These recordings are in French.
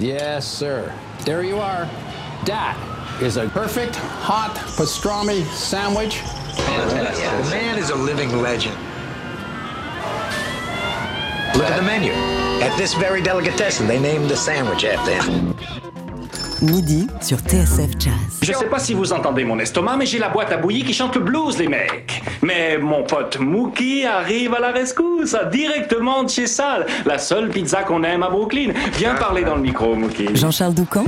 Yes, sir. There you are. That is a perfect hot pastrami sandwich. Fantastic. The man is a living legend. Look at the menu. At this very delicatessen, they named the sandwich after him. Midi sur TSF Jazz. Je sais pas si vous entendez mon estomac, mais j'ai la boîte à bouillie qui chante le blues, les mecs. Mais mon pote Mookie arrive à la rescousse, directement de chez Sal, la seule pizza qu'on aime à Brooklyn. Viens parler dans le micro, Mookie. Jean-Charles Doucan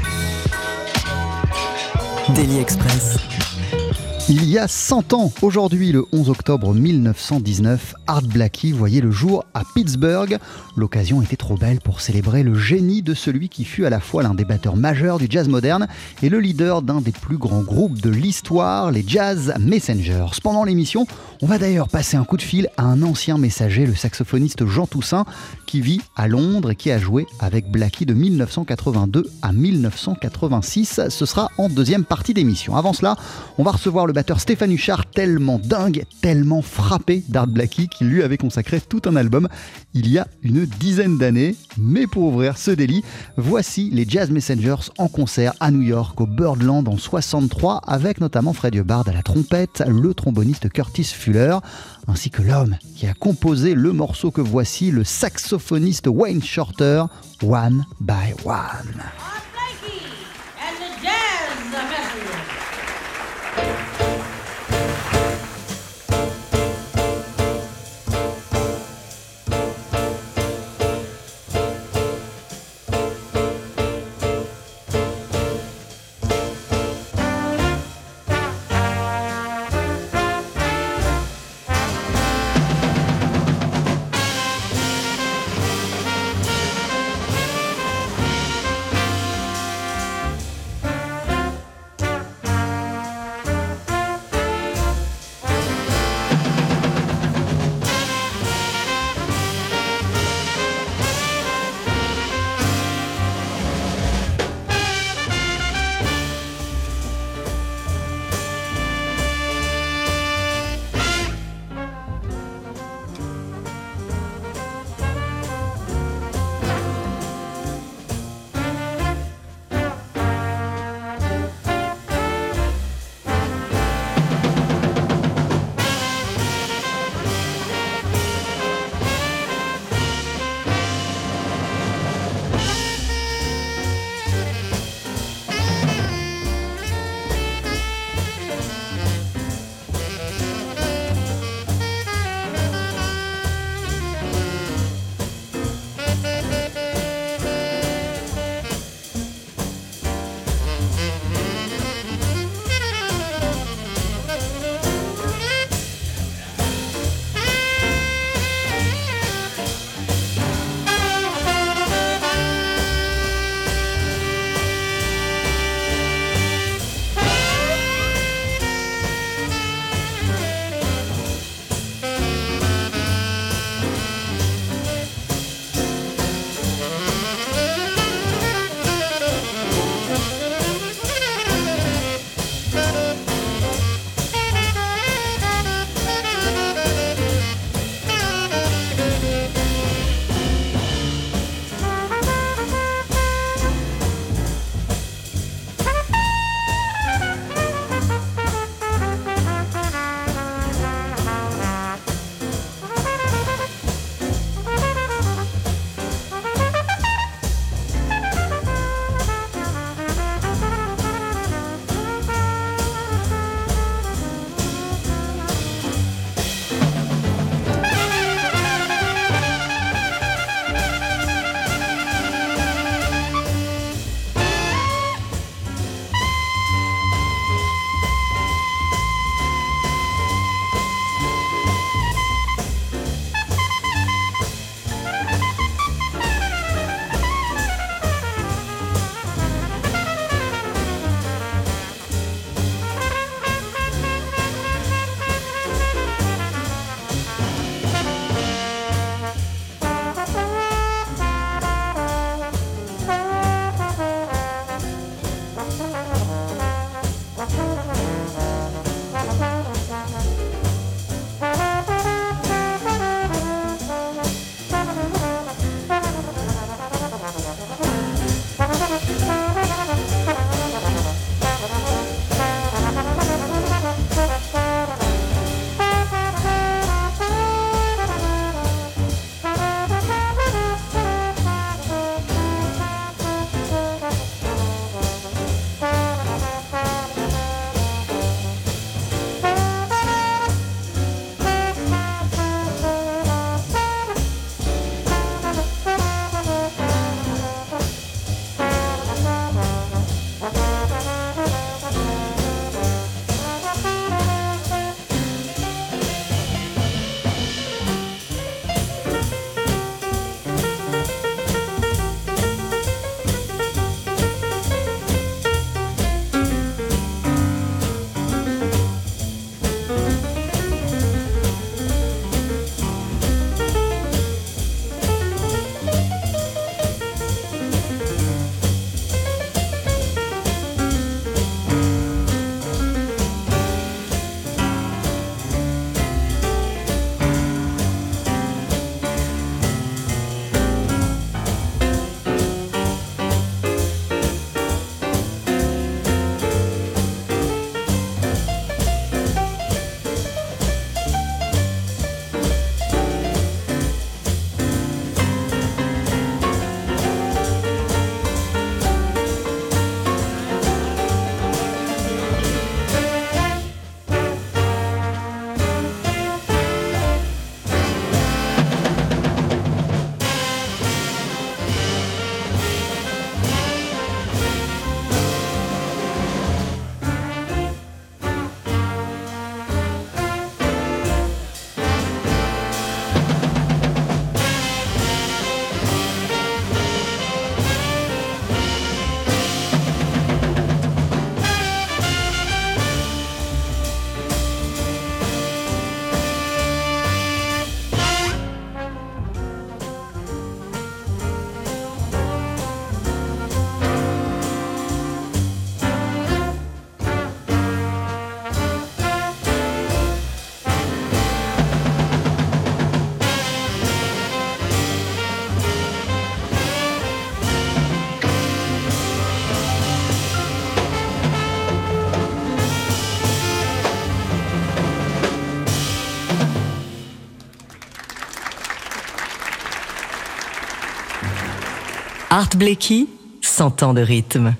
Daily Express. Il y a 100 ans, aujourd'hui le 11 octobre 1919, Art Blakey voyait le jour à Pittsburgh. L'occasion était trop belle pour célébrer le génie de celui qui fut à la fois l'un des batteurs majeurs du jazz moderne et le leader d'un des plus grands groupes de l'histoire, les Jazz Messengers. Pendant l'émission, on va d'ailleurs passer un coup de fil à un ancien messager, le saxophoniste Jean Toussaint, qui vit à Londres et qui a joué avec Blackie de 1982 à 1986. Ce sera en deuxième partie d'émission. Avant cela, on va recevoir le Stéphane Huchard, tellement dingue, tellement frappé d'Art Blackie, qu'il lui avait consacré tout un album il y a une dizaine d'années. Mais pour ouvrir ce délit, voici les Jazz Messengers en concert à New York au Birdland en 63 avec notamment Fred Hubbard à la trompette, le tromboniste Curtis Fuller, ainsi que l'homme qui a composé le morceau que voici, le saxophoniste Wayne Shorter, One by One. Art Blakey, 100 ans de rythme.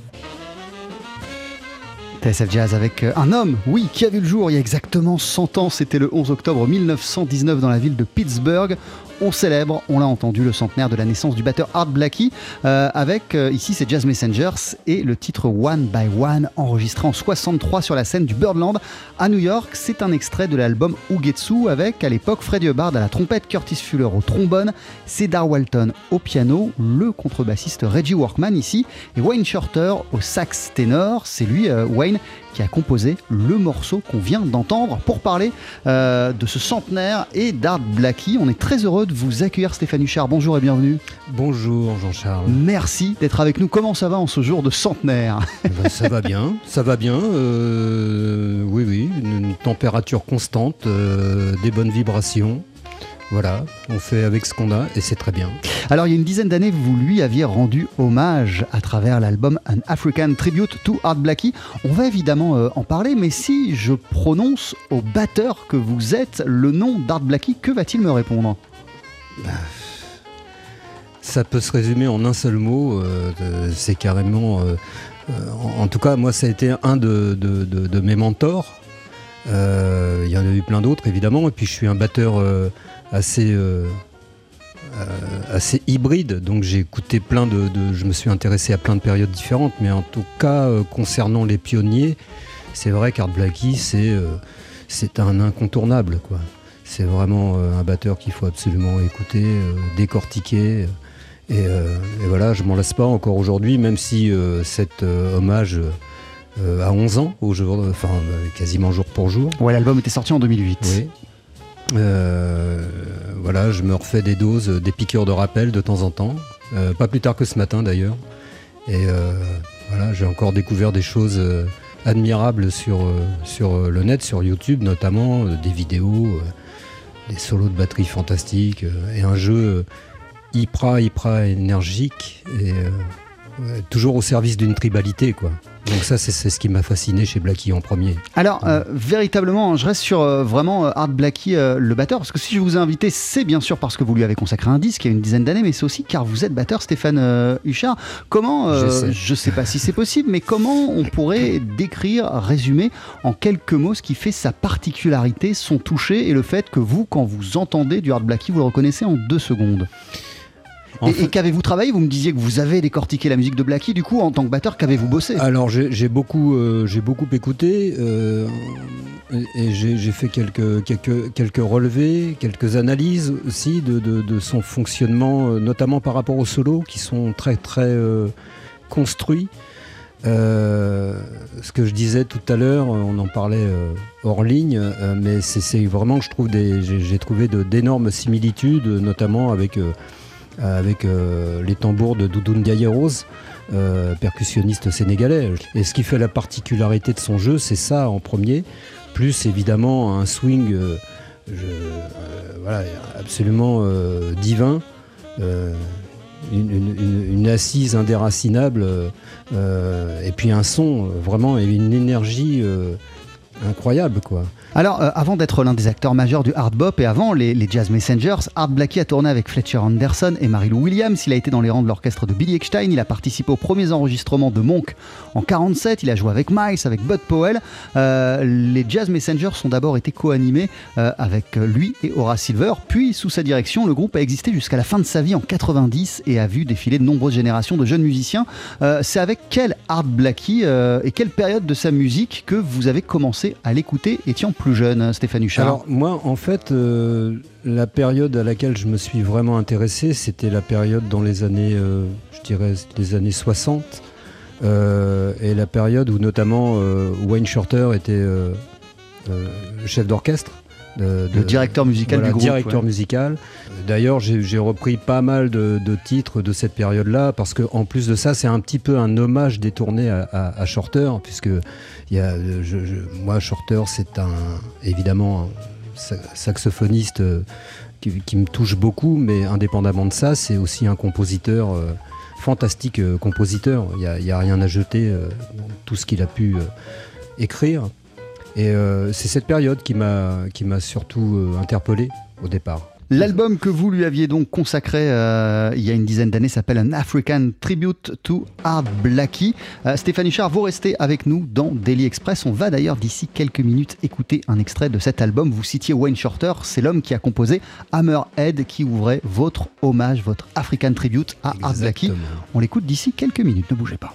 TSF Jazz avec euh, un homme, oui, qui a vu le jour il y a exactement 100 ans. C'était le 11 octobre 1919 dans la ville de Pittsburgh. On célèbre, on l'a entendu, le centenaire de la naissance du batteur Art Blakey euh, avec euh, ici c'est Jazz Messengers et le titre One by One enregistré en 63 sur la scène du Birdland à New York. C'est un extrait de l'album Ugetsu avec à l'époque Freddie Hubbard à la trompette, Curtis Fuller au trombone, Cedar Walton au piano, le contrebassiste Reggie Workman ici et Wayne Shorter au sax ténor. C'est lui, euh, Wayne, qui a composé le morceau qu'on vient d'entendre pour parler euh, de ce centenaire et d'Art Blackie. On est très heureux de vous accueillir Stéphane Huchard. Bonjour et bienvenue. Bonjour Jean-Charles. Merci d'être avec nous. Comment ça va en ce jour de centenaire? Eh ben, ça va bien, ça va bien. euh, oui, oui, une, une température constante, euh, des bonnes vibrations. Voilà, on fait avec ce qu'on a et c'est très bien. Alors il y a une dizaine d'années, vous lui aviez rendu hommage à travers l'album An African Tribute to Art Blackie. On va évidemment euh, en parler, mais si je prononce au batteur que vous êtes le nom d'Art Blackie, que va-t-il me répondre? Ça peut se résumer en un seul mot, euh, c'est carrément... euh, en, tout cas, moi, ça a été un de, mes mentors. Il y en a eu plein d'autres, évidemment. Et puis, je suis un batteur assez... euh, assez hybride, donc j'ai écouté plein de, de- Je me suis intéressé à plein de périodes différentes, mais en tout cas, euh, concernant les pionniers, c'est vrai qu'Art Blackie, c'est euh, c'est un incontournable, quoi. C'est vraiment un batteur qu'il faut absolument écouter, décortiquer. Et, euh, et voilà, je m'en lasse pas encore aujourd'hui, même si euh, cet euh, hommage a 11 ans, au jour, enfin quasiment jour pour jour. Ouais, l'album était sorti en 2008. Oui. Euh, voilà, je me refais des doses, euh, des piqûres de rappel de temps en temps. Euh, pas plus tard que ce matin d'ailleurs. Et voilà, j'ai encore découvert des choses admirables sur, le net, sur YouTube notamment, des vidéos, des solos de batterie fantastiques et un jeu hyper, hyper énergique et toujours au service d'une tribalité quoi. Donc ça c'est ce qui m'a fasciné chez Blackie en premier. Alors, euh, véritablement, je reste sur euh, vraiment euh, Art Blackie, euh, le batteur, parce que si je vous ai invité, c'est bien sûr parce que vous lui avez consacré un disque il y a une dizaine d'années, mais c'est aussi car vous êtes batteur, Stéphane Huchard. Comment, euh, J'essaie. je sais pas si c'est possible, mais comment on pourrait décrire, résumer en quelques mots ce qui fait sa particularité, son toucher et le fait que vous, quand vous entendez du Art Blackie, vous le reconnaissez en deux secondes? En Et, fait- et qu'avez-vous travaillé? Vous me disiez que vous avez décortiqué la musique de Blackie, du coup, en tant que batteur, qu'avez-vous bossé? Alors j'ai beaucoup, euh, j'ai beaucoup écouté euh, et, et j'ai fait quelques, quelques, quelques relevés, quelques analyses aussi de, de- de son fonctionnement, euh, notamment par rapport aux solos qui sont très très euh, construits. Euh, ce que je disais tout à l'heure, on en parlait euh, hors ligne, euh, mais c'est- vraiment que je trouve des, j'ai trouvé d'énormes similitudes, notamment avec avec euh, les tambours de Doudou Ndiaye Rose, euh, percussionniste sénégalais. Et ce qui fait la particularité de son jeu, c'est ça en premier, plus évidemment un swing euh, euh, absolument euh, divin, euh, une, assise indéracinable, euh, euh, et puis un son, euh, vraiment, et une énergie euh, incroyable. quoi. Alors, euh, avant d'être l'un des acteurs majeurs du hard bop et avant les, Jazz Messengers, Art Blackie a tourné avec Fletcher Anderson et Mary Lou Williams. Il a été dans les rangs de l'orchestre de Billy Eckstein. Il a participé aux premiers enregistrements de Monk en 47. Il a joué avec Miles, avec Bud Powell. Euh, les Jazz Messengers ont d'abord été co-animés euh, avec lui et Horace Silver. Puis, sous sa direction, le groupe a existé jusqu'à la fin de sa vie en 90 et a vu défiler de nombreuses générations de jeunes musiciens. C'est avec quel Art Blackie et quelle période de sa musique que vous avez commencé à l'écouter étant plus jeune, Stéphane Huchard Alors moi, en fait, euh, la période à laquelle je me suis vraiment intéressé, c'était la période dans les années, euh, je dirais, les années 60, euh, et la période où notamment Wayne Shorter était chef d'orchestre. De- Le directeur musical voilà, du groupe. directeur ouais. musical. D'ailleurs, j'ai repris pas mal de, de titres de cette période-là, parce que en plus de ça, c'est un petit peu un hommage détourné à, à- à Shorter, puisque y a, je- je- moi, Shorter, c'est un évidemment un sa- saxophoniste euh, qui, qui me touche beaucoup, mais indépendamment de ça, c'est aussi un compositeur. euh, fantastique euh, compositeur, il n'y a, rien à jeter euh, dans tout ce qu'il a pu euh, écrire. Et euh, c'est cette période qui m'a qui m'a surtout euh, interpellé au départ. L'album que vous lui aviez donc consacré euh, il y a une dizaine d'années s'appelle An African Tribute to Art Blackie. Stéphanie Char, vous restez avec nous dans Daily Express. On va d'ailleurs d'ici quelques minutes écouter un extrait de cet album. Vous citiez Wayne Shorter, c'est l'homme qui a composé Hammerhead qui ouvrait votre hommage, votre African Tribute à Art Blackie. On l'écoute d'ici quelques minutes, ne bougez pas.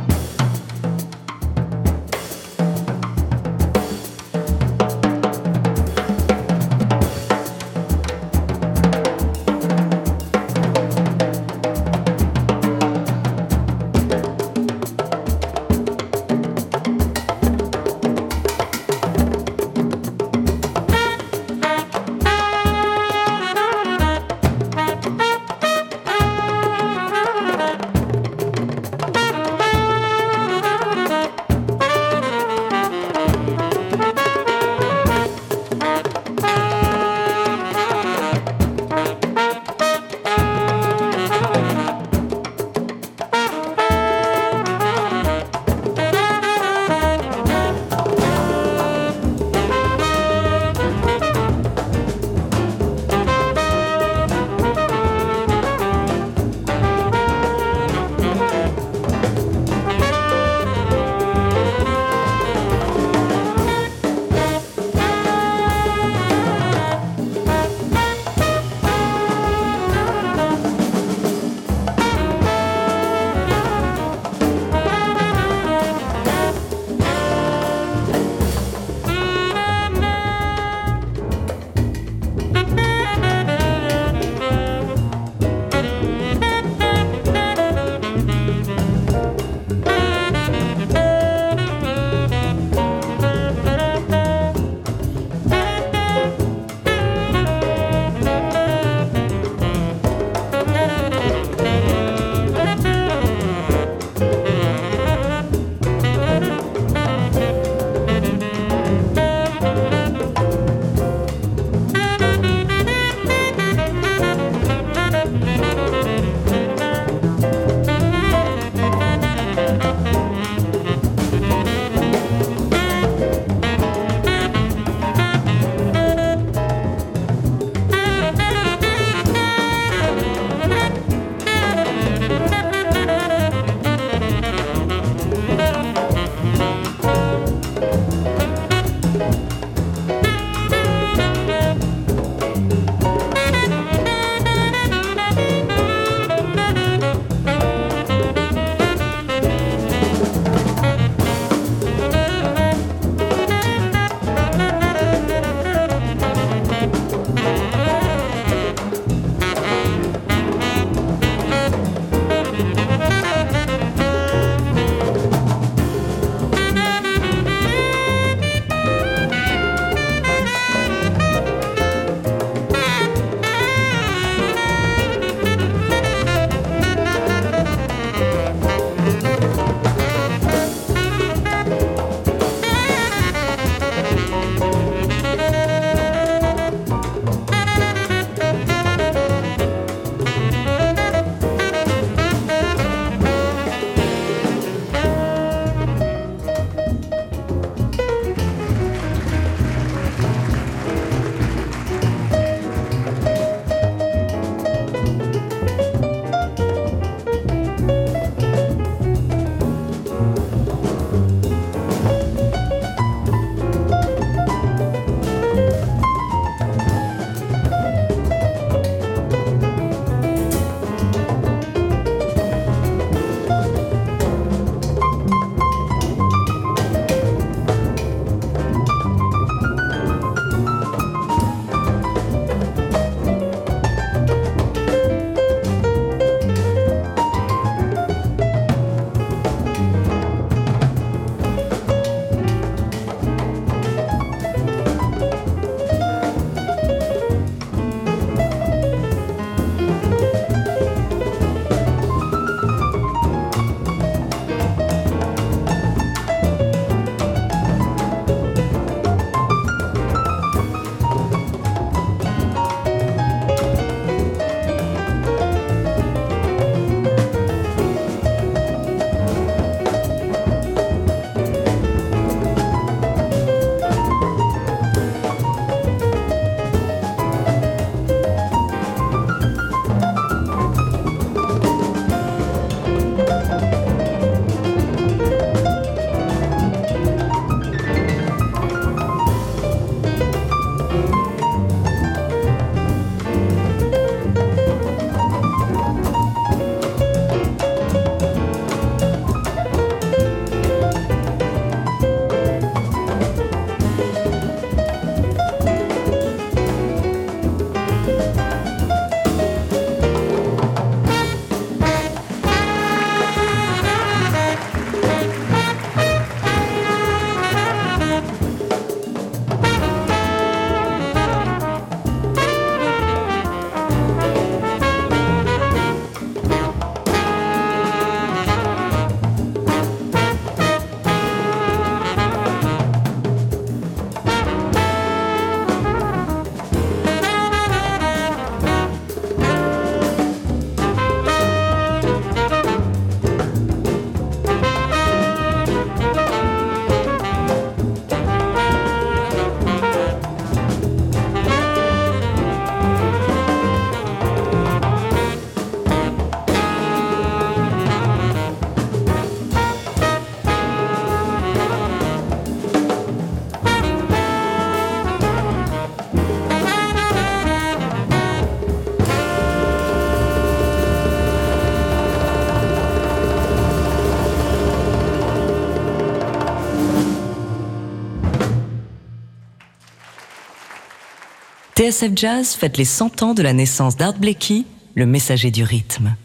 TSF Jazz fête les 100 ans de la naissance d'Art Blakey, le messager du rythme.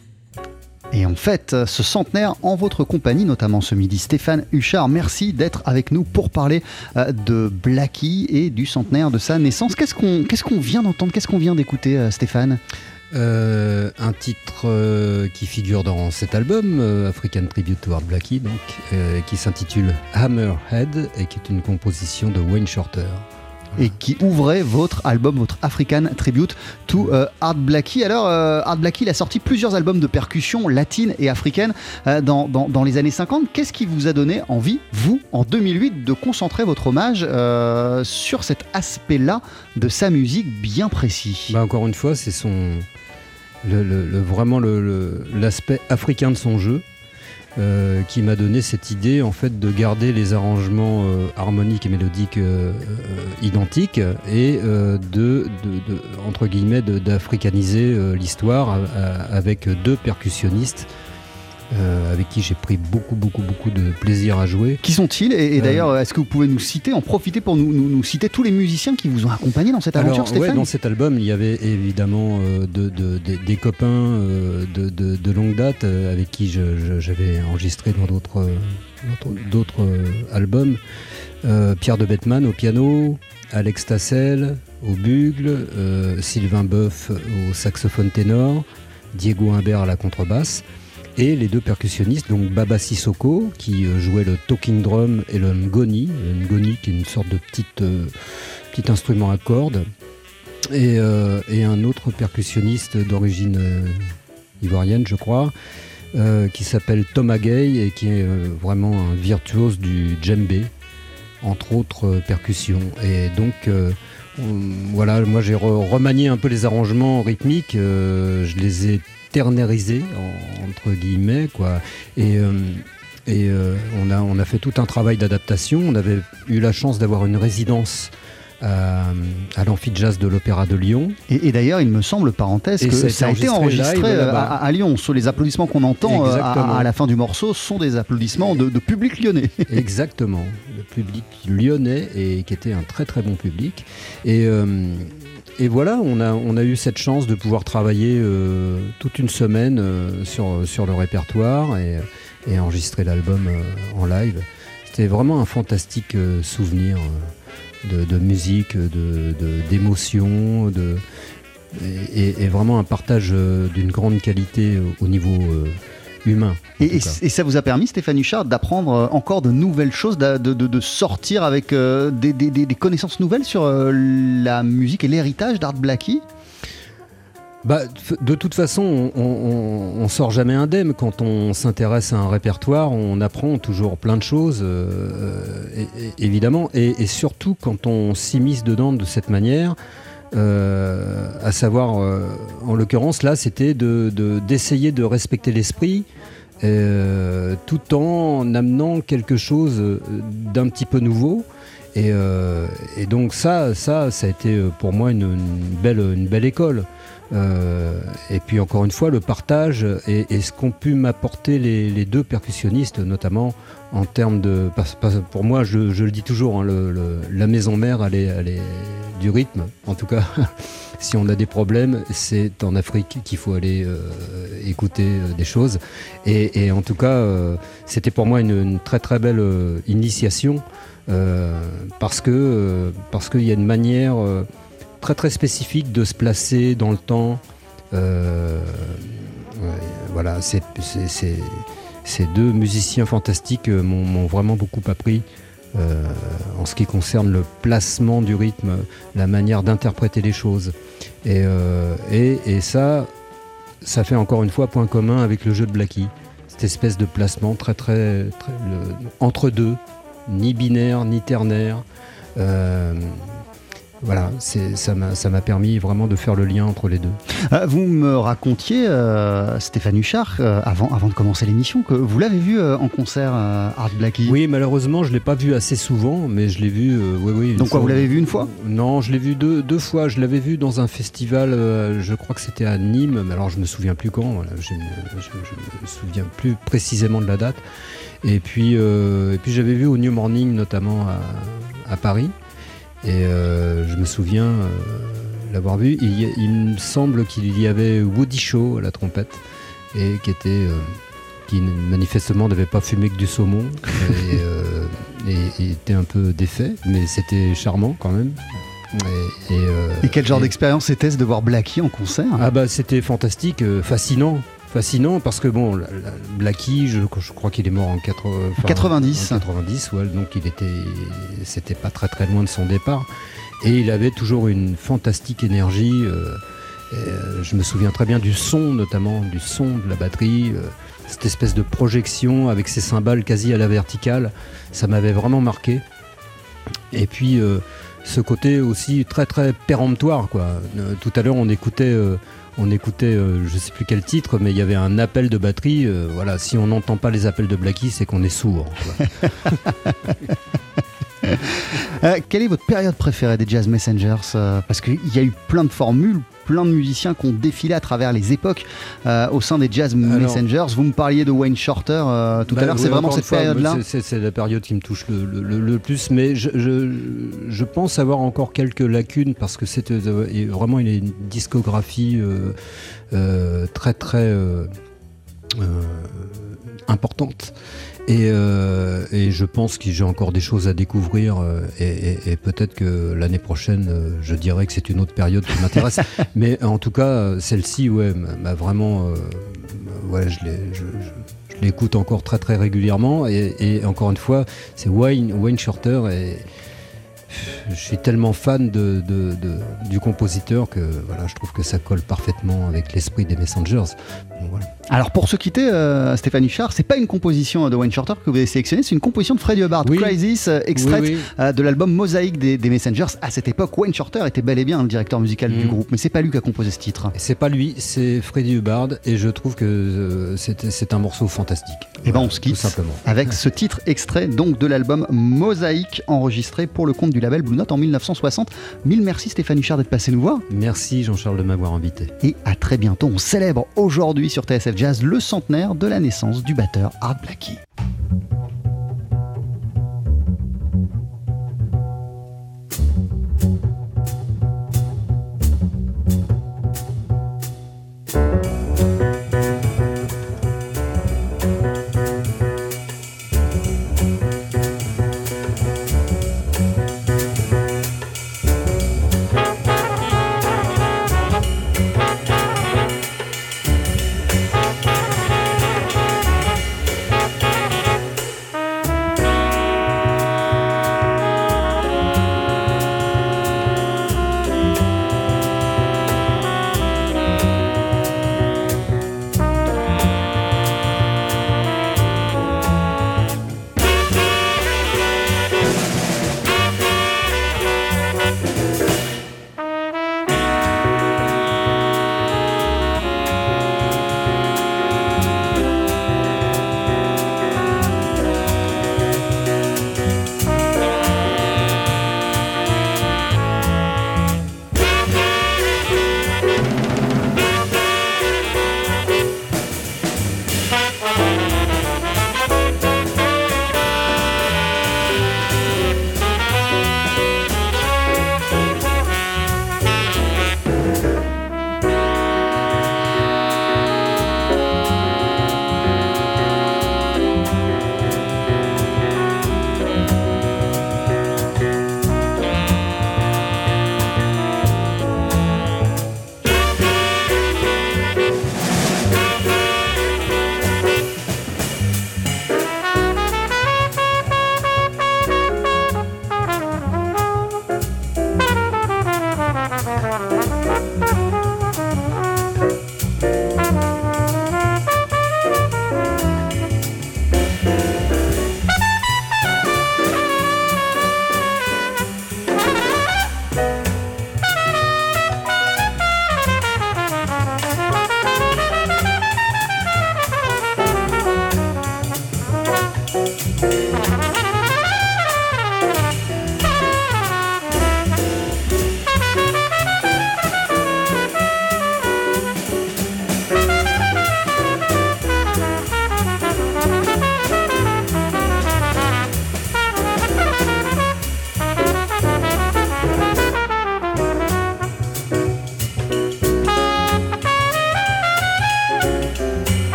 Et en fait, ce centenaire en votre compagnie, notamment ce midi, Stéphane Huchard, merci d'être avec nous pour parler euh, de Blackie et du centenaire de sa naissance. Qu'est-ce qu'on qu'est-ce qu'on vient d'entendre Qu'est-ce qu'on vient d'écouter, euh, Stéphane? Euh, un titre euh, qui figure dans cet album, euh, African Tribute to Art Blackie, donc, euh, qui s'intitule Hammerhead et qui est une composition de Wayne Shorter. Et qui ouvrait votre album, votre African Tribute to euh, Art Blackie. Alors, euh, Art Blackie, il a sorti plusieurs albums de percussion latine et africaine euh, dans, dans- les années 50. Qu'est-ce qui vous a donné envie, vous, en 2008, de concentrer votre hommage sur cet aspect-là de sa musique bien précis? Bah, encore une fois, c'est son vraiment l'aspect africain de son jeu euh, qui m'a donné cette idée en fait de garder les arrangements euh, harmoniques et mélodiques euh, identiques et de, de- entre guillemets d'africaniser l'histoire avec deux percussionnistes euh, avec qui j'ai pris beaucoup beaucoup beaucoup de plaisir à jouer. Qui sont-ils Et, et Euh, d'ailleurs, est-ce que vous pouvez nous citer, en profiter pour nous, nous- nous citer tous les musiciens qui vous ont accompagné dans cette aventure, Alors, ouais, Stéphane dans cet album, il y avait évidemment euh, de- de- des- copains de, longue date avec qui j'avais enregistré dans d'autres albums. Euh, Pierre de Bettman au piano, Alex Tassel au bugle, euh, Sylvain Boeuf au saxophone ténor, Diego Imbert à la contrebasse. Et les deux percussionnistes, donc Baba Sissoko, qui euh, jouait le talking drum et le ngoni. Le ngoni qui est une sorte de petite, euh, petit instrument à cordes. Et, euh, un autre percussionniste d'origine ivoirienne, je crois, qui s'appelle Thomas Gay et qui est vraiment un virtuose du djembé, entre autres percussions. Et donc, on- voilà, moi j'ai re- remanié un peu les arrangements rythmiques, je les ai ternérisés, en- entre guillemets, quoi. Et. euh, et euh, on, a, on a fait tout un travail d'adaptation. On avait eu la chance d'avoir une résidence à, à l'amphijazz de l'Opéra de Lyon. Et, et d'ailleurs, il me semble, parenthèse, Et que ça a ça a été enregistré euh, à, à Lyon. Sur les applaudissements qu'on entend euh, à, à la fin du morceau sont des applaudissements de, de public lyonnais. Exactement, le public lyonnais et qui était un très très bon public. Et, euh, et voilà, on a, eu cette chance de pouvoir travailler euh, toute une semaine euh, sur, le répertoire et, enregistrer l'album euh, en live. C'était vraiment un fantastique souvenir de, musique, d'émotion, de, et, vraiment un partage d'une grande qualité au- au niveau humain. Et, ça vous a permis, Stéphane Huchard, d'apprendre euh, encore de nouvelles choses, de, de- de sortir avec euh, des, des- des- des connaissances nouvelles sur euh, la musique et l'héritage d'Art Blackie? Bah, de toute façon, on, on, on sort jamais indemne quand on s'intéresse à un répertoire. On apprend toujours plein de choses, euh, et- évidemment, et, et surtout quand on s'immisce dedans de cette manière. Euh, à savoir, euh, en l'occurrence, là, c'était de- de- d'essayer de, respecter l'esprit, euh, tout en amenant quelque chose d'un petit peu nouveau. Et, donc ça, ça, ça a été pour moi une belle, une belle école. Euh, et puis encore une fois, le partage et, ce qu'ont pu m'apporter les, deux percussionnistes, notamment en termes de... pour moi, je, le dis toujours, hein, la maison mère, elle est, du rythme. En tout cas, si on a des problèmes, c'est en Afrique qu'il faut aller euh, écouter euh, des choses. Et, en tout cas, c'était pour moi une, une très très belle initiation parce que parce qu'il y a une manière très très spécifique de se placer dans le temps. Euh, voilà, ces deux musiciens fantastiques euh, m'ont, vraiment beaucoup appris euh, en ce qui concerne le placement du rythme, la manière d'interpréter les choses. Et, ça, ça fait encore une fois point commun avec le jeu de Blackie. Cette espèce de placement très très, entre deux, ni binaire ni ternaire. Voilà, ça, m'a, permis vraiment de faire le lien entre les deux. Euh, Vous me racontiez, euh, Stéphane Huchard, euh, avant, avant de commencer l'émission, que vous l'avez vu euh, en concert, Art Blackie. Oui, malheureusement, je ne l'ai pas vu assez souvent, mais je l'ai vu. oui, oui, Donc quoi, vous l'avez vu une fois? Non, je l'ai vu deux, deux fois. Je l'avais vu dans un festival, je crois que c'était à Nîmes, mais alors je me souviens plus quand. Voilà, je, ne me souviens plus précisément de la date. Et puis, et puis j'avais vu au New Morning, notamment à, à Paris. Et euh, je me souviens, euh, l'avoir vu. Il, y a- il me semble qu'il y avait Woody Shaw à la trompette et qui était euh, qui manifestement n'avait pas fumé que du saumon et, euh, et- et était un peu défait, mais c'était charmant quand même. Et, euh, quel genre d'expérience c'était de voir Blackie en concert? Ah bah c'était fantastique, euh, fascinant. Fascinant parce que bon, la- la- Blackie, je, je crois qu'il est mort en 80, enfin, 90. en 90, ouais, donc il était, c'était pas très très loin de son départ. Et il avait toujours une fantastique énergie. euh, et, euh, je me souviens très bien du son, notamment du son de la batterie, euh, cette espèce de projection avec ses cymbales quasi à la verticale. Ça m'avait vraiment marqué. Et puis euh, ce côté aussi très très péremptoire quoi. Euh, tout à l'heure on écoutait euh, on écoutait euh, je sais plus quel titre mais il y avait un appel de batterie euh, voilà si on n'entend pas les appels de Blackie c'est qu'on est sourd. Euh, quelle est votre période préférée des Jazz Messengers Euh, Parce qu'il y a eu plein de formules, plein de musiciens qui ont défilé à travers les époques euh, au sein des Jazz Messengers. Vous me parliez de Wayne Shorter euh, tout Bah, à l'heure, oui, c'est vraiment cette période-là c'est- la période qui me touche le, le- le- le plus, mais je, je- je pense avoir encore quelques lacunes parce que c'est euh, vraiment une discographie euh, très très importante. Et, euh, et je pense que j'ai encore des choses à découvrir euh, et, et- et peut-être que l'année prochaine, euh, je dirais que c'est une autre période qui m'intéresse. Mais en tout cas, euh, celle-ci, ouais, m'a vraiment, euh, ouais, je l'ai- je- je- je l'écoute encore très très régulièrement. Et, et encore une fois, c'est Wayne, Wayne Shorter et je suis tellement fan de, de- de- du compositeur que voilà, je trouve que ça colle parfaitement avec l'esprit des Messengers. Voilà. Alors pour se quitter, euh, Stéphane Huchard, c'est pas une composition de Wayne Shorter que vous avez sélectionnée, c'est une composition de Freddie Hubbard, Oui. Crisis, euh, extraite Oui, oui. euh, de l'album Mosaïque des, des Messengers. À cette époque, Wayne Shorter était bel et bien le directeur musical du Mm. groupe, mais c'est pas lui qui a composé ce titre. C'est pas lui, c'est Freddie Hubbard et je trouve que euh, c'est un morceau fantastique. Et ben Voilà, on se quitte Tout simplement. avec ce titre extrait donc de l'album Mosaïque enregistré pour le compte du label Blue Note en 1960. Mille merci Stéphane Huchard d'être passé nous voir Merci Jean-Charles de m'avoir invité. et à très bientôt. On célèbre aujourd'hui sur TSF Jazz le centenaire de la naissance du batteur Art Blackie.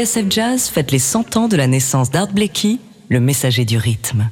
TSF Jazz fête les 100 ans de la naissance d'Art Blakey, le messager du rythme.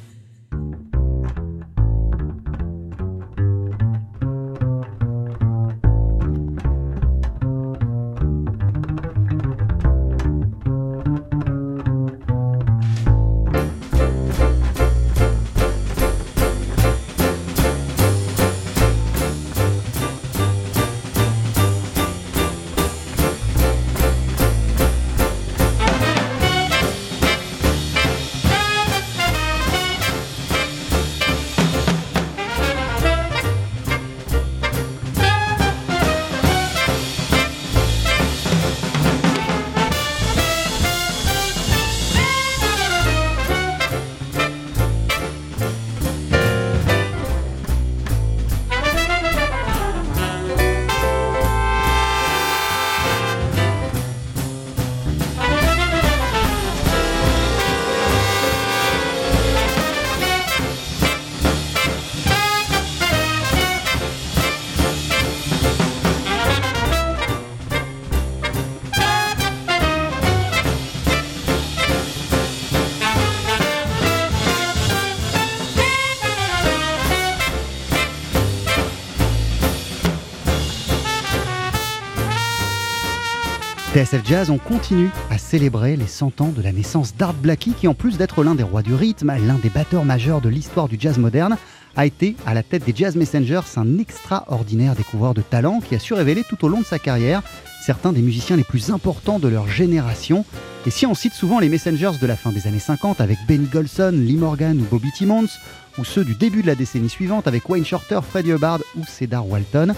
TSF Jazz, on continue à célébrer les 100 ans de la naissance d'Art Blakey, qui en plus d'être l'un des rois du rythme, l'un des batteurs majeurs de l'histoire du jazz moderne, a été à la tête des Jazz Messengers un extraordinaire découvreur de talent qui a su révéler tout au long de sa carrière certains des musiciens les plus importants de leur génération. Et si on cite souvent les Messengers de la fin des années 50 avec Benny Golson, Lee Morgan ou Bobby Timmons, ou ceux du début de la décennie suivante avec Wayne Shorter, Freddie Hubbard ou Cedar Walton,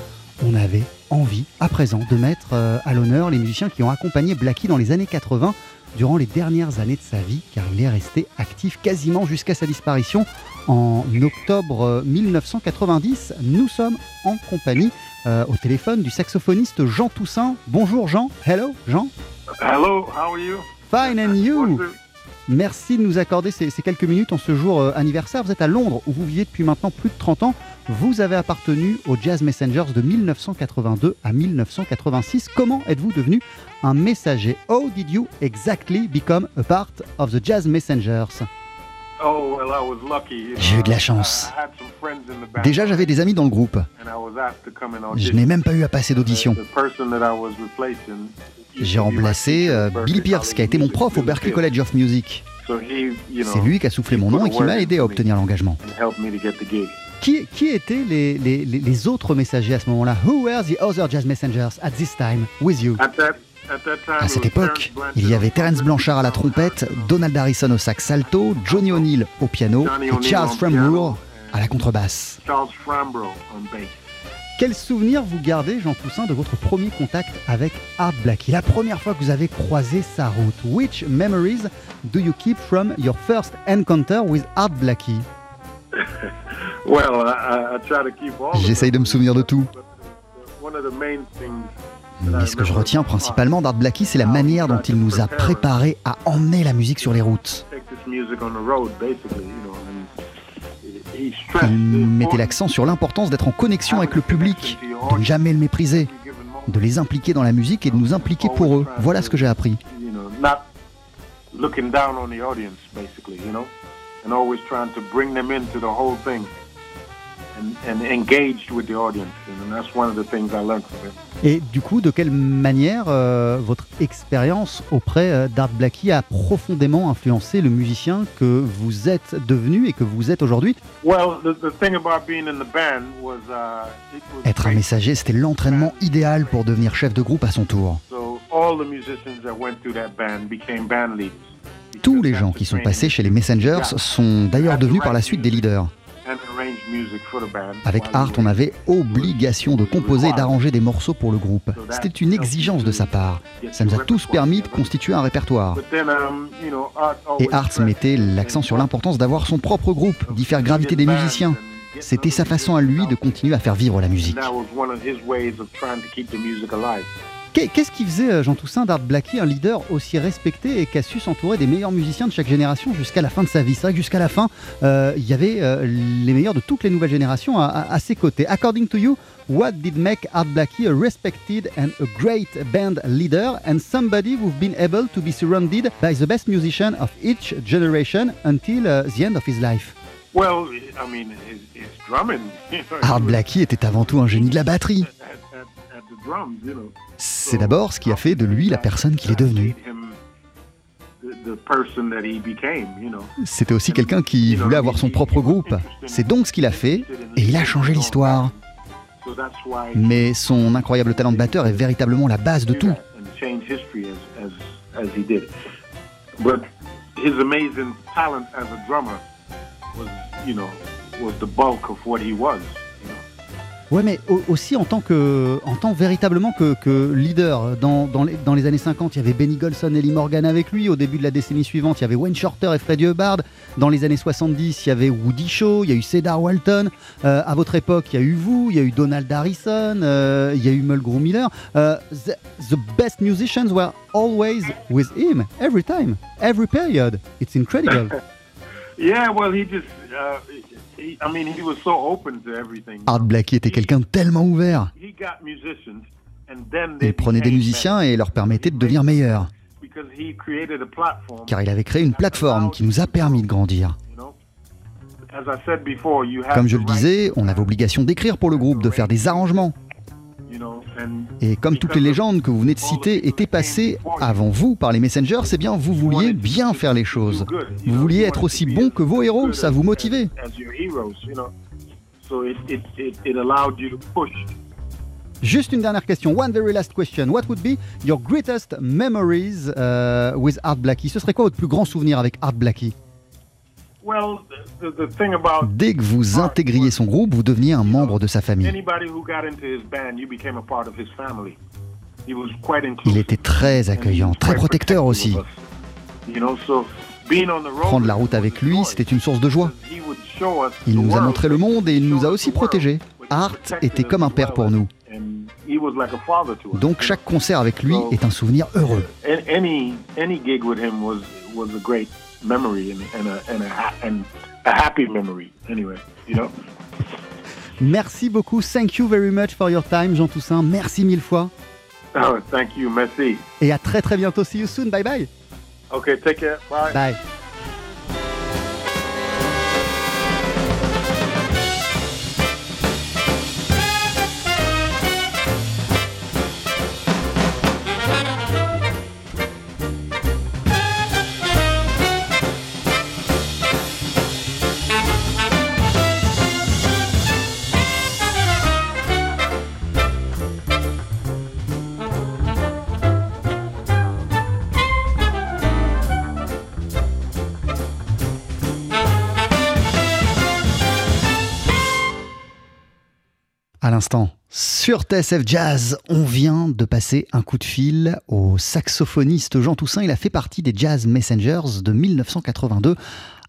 on avait envie, à présent, de mettre euh, à l'honneur les musiciens qui ont accompagné Blackie dans les années 80, durant les dernières années de sa vie, car il est resté actif quasiment jusqu'à sa disparition en octobre euh, 1990. Nous sommes en compagnie euh, au téléphone du saxophoniste Jean Toussaint. Bonjour Jean. Hello Jean. Hello, how are you? Fine and you? Merci de nous accorder ces, ces quelques minutes en ce jour euh, anniversaire. Vous êtes à Londres où vous viviez depuis maintenant plus de 30 ans. Vous avez appartenu aux Jazz Messengers de 1982 à 1986. Comment êtes-vous devenu un messager? How did you exactly become a part of the Jazz Messengers? Oh, well, I was lucky. you J'ai eu de la chance. Déjà, j'avais des amis dans le groupe. Je n'ai même pas eu à passer d'audition. J'ai remplacé euh, Billy Pierce, qui a été mon prof au Berklee. College of Music. C'est lui qui a soufflé mon nom et qui m'a aidé à obtenir l'engagement. Qui, qui étaient les, les- les- les autres messagers à ce moment-là? Who were the other jazz messengers at this time with you? At that, at that time, À cette époque, il y avait Terence Blanchard à la trompette, Donald Harrison au sax alto, Johnny O'Neill au piano et Charles Framborough à la contrebasse. Quel souvenir vous gardez, Jean Toussaint, de votre premier contact avec Art Blakey La première fois que vous avez croisé sa route. Which memories do you keep from your first encounter with Art Blakey Well, I, I, I try to keep all of J'essaye de me souvenir de tout. Mais ce que je retiens principalement d'Art Blakey, c'est la manière dont il nous a préparés à emmener la musique sur les routes. Il mettait l'accent sur l'importance d'être en connexion avec le public, de ne jamais le mépriser, de les impliquer dans la musique et de nous impliquer pour eux. Voilà ce que j'ai appris. looking down on the audience, basically, you know, and always trying to bring them into the whole thing Et du coup, de quelle manière euh, votre expérience auprès euh, d'Art Blakey a profondément influencé le musicien que vous êtes devenu et que vous êtes aujourd'hui? Well, the, the thing about being in the band was, uh, it was Être un messager, c'était l'entraînement idéal pour devenir chef de groupe à son tour. So. Tous les gens qui sont passés chez les Messengers sont d'ailleurs devenus par la suite des leaders. Avec Art, on avait obligation de composer et d'arranger des morceaux pour le groupe. C'était une exigence de sa part. Ça nous a tous permis de constituer un répertoire. Et Art mettait l'accent sur l'importance d'avoir son propre groupe, d'y faire graviter des musiciens. C'était sa façon à lui de continuer à faire vivre la musique. Qu'est-ce qui faisait euh, Jean Toussaint d'Art Blakey un leader aussi respecté et qui a su s'entourer des meilleurs musiciens de chaque génération jusqu'à la fin de sa vie? C'est vrai que jusqu'à la fin, euh, il y avait euh, les meilleurs de toutes les nouvelles générations à, à- à ses côtés. According to you, what did make Art Blakey a respected and a great band leader? And somebody who've been able to be surrounded by the best musician of each generation until uh, the end of his life Well, I mean, his, his drumming. You know, he Art Blakey était avant tout un génie de la batterie. C'est d'abord ce qui a fait de lui la personne qu'il est devenu. C'était aussi quelqu'un qui voulait avoir son propre groupe. C'est donc ce qu'il a fait et il a changé l'histoire. Mais son incroyable talent de batteur est véritablement la base de tout. Ouais, mais au- aussi en tant que, en tant véritablement que, leader. Dans, dans, les, années 50, il y avait Benny Golson et Lee Morgan avec lui. Au début de la décennie suivante, il y avait Wayne Shorter et Freddie Hubbard. Dans les années 70, il y avait Woody Shaw, il y a eu Cedar Walton. Euh, à votre époque, il y a eu vous, il y a eu Donald Harrison, euh, il y a eu Mulgrew Miller. Euh, the, best musicians were always with him, every time, every period. It's incredible. Yeah, well, he just, uh, I mean, he was so open to everything. Art Blakey était quelqu'un de tellement ouvert. He got musicians, and then they Il prenait des musiciens et leur permettait de devenir meilleurs. Car il avait créé une plateforme qui nous a permis de grandir. Comme je le disais, on avait obligation d'écrire pour le groupe, de faire des arrangements. Et comme toutes les légendes que vous venez de citer étaient passées avant vous par les messengers, c'est bien vous vouliez bien faire les choses. Vous vouliez être aussi bon que vos héros, ça vous motivait. Juste une dernière question, one very last question. What would be your greatest memories uh, with Art Blakey Ce serait quoi votre plus grand souvenir avec Art Blakey Dès que vous intégriez son groupe, vous deveniez un membre de sa famille. Il était très accueillant, très protecteur aussi. Prendre la route avec lui, c'était une source de joie. Il nous a montré le monde et il nous a aussi protégés. Art était comme un père pour nous. Donc chaque concert avec lui est un souvenir heureux. Memory and, and a and a ha- and a happy memory anyway. You know? Merci beaucoup. Thank you very much for your time, Jean Toussaint. Merci mille fois. Oh, thank you, merci. Et à très très bientôt. See you soon. Bye bye. Okay, take care. Bye. Bye. À l'instant, sur TSF Jazz, on vient de passer un coup de fil au saxophoniste Jean Toussaint. Il a fait partie des Jazz Messengers de 1982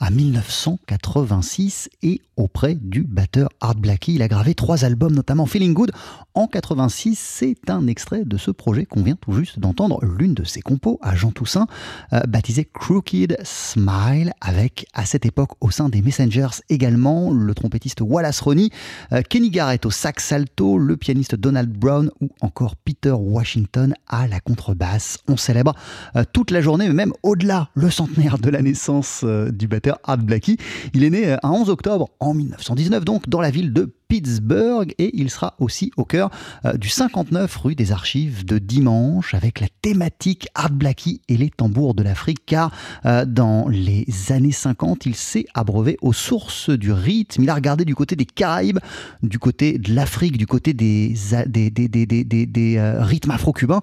à 1986 et auprès du batteur Art Blakey. Il a gravé trois albums, notamment Feeling Good. En 86, c'est un extrait de ce projet qu'on vient tout juste d'entendre, l'une de ses compos à Jean Toussaint, euh, baptisé Crooked Smile, avec à cette époque au sein des Messengers également le trompettiste Wallace Roney, euh, Kenny Garrett au sax alto, le pianiste Donald Brown ou encore Peter Washington à la contrebasse. On célèbre euh, toute la journée, mais même au-delà, le centenaire de la naissance euh, du batteur Art Blakey. Il est né euh, un 11 octobre en 1919, donc dans la ville de Pittsburgh et il sera aussi au cœur euh, du 59 rue des Archives de dimanche avec la thématique Art Blakey et les tambours de l'Afrique car euh, dans les années 50 il s'est abreuvé aux sources du rythme, il a regardé du côté des Caraïbes, du côté de l'Afrique, du côté des, des, des, des, des, euh, rythmes afro-cubains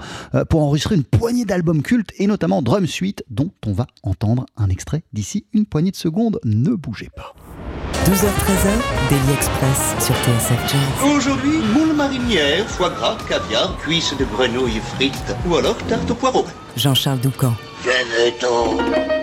pour enregistrer une poignée d'albums cultes et notamment Drum Suite dont on va entendre un extrait d'ici une poignée de secondes, ne bougez pas. 12h-13h, Daily Express sur TSF Jazz. Aujourd'hui, moule marinière, foie gras, caviar, cuisses de grenouille frites ou alors tarte au poireau. Jean-Charles Doucan. Venez-t'en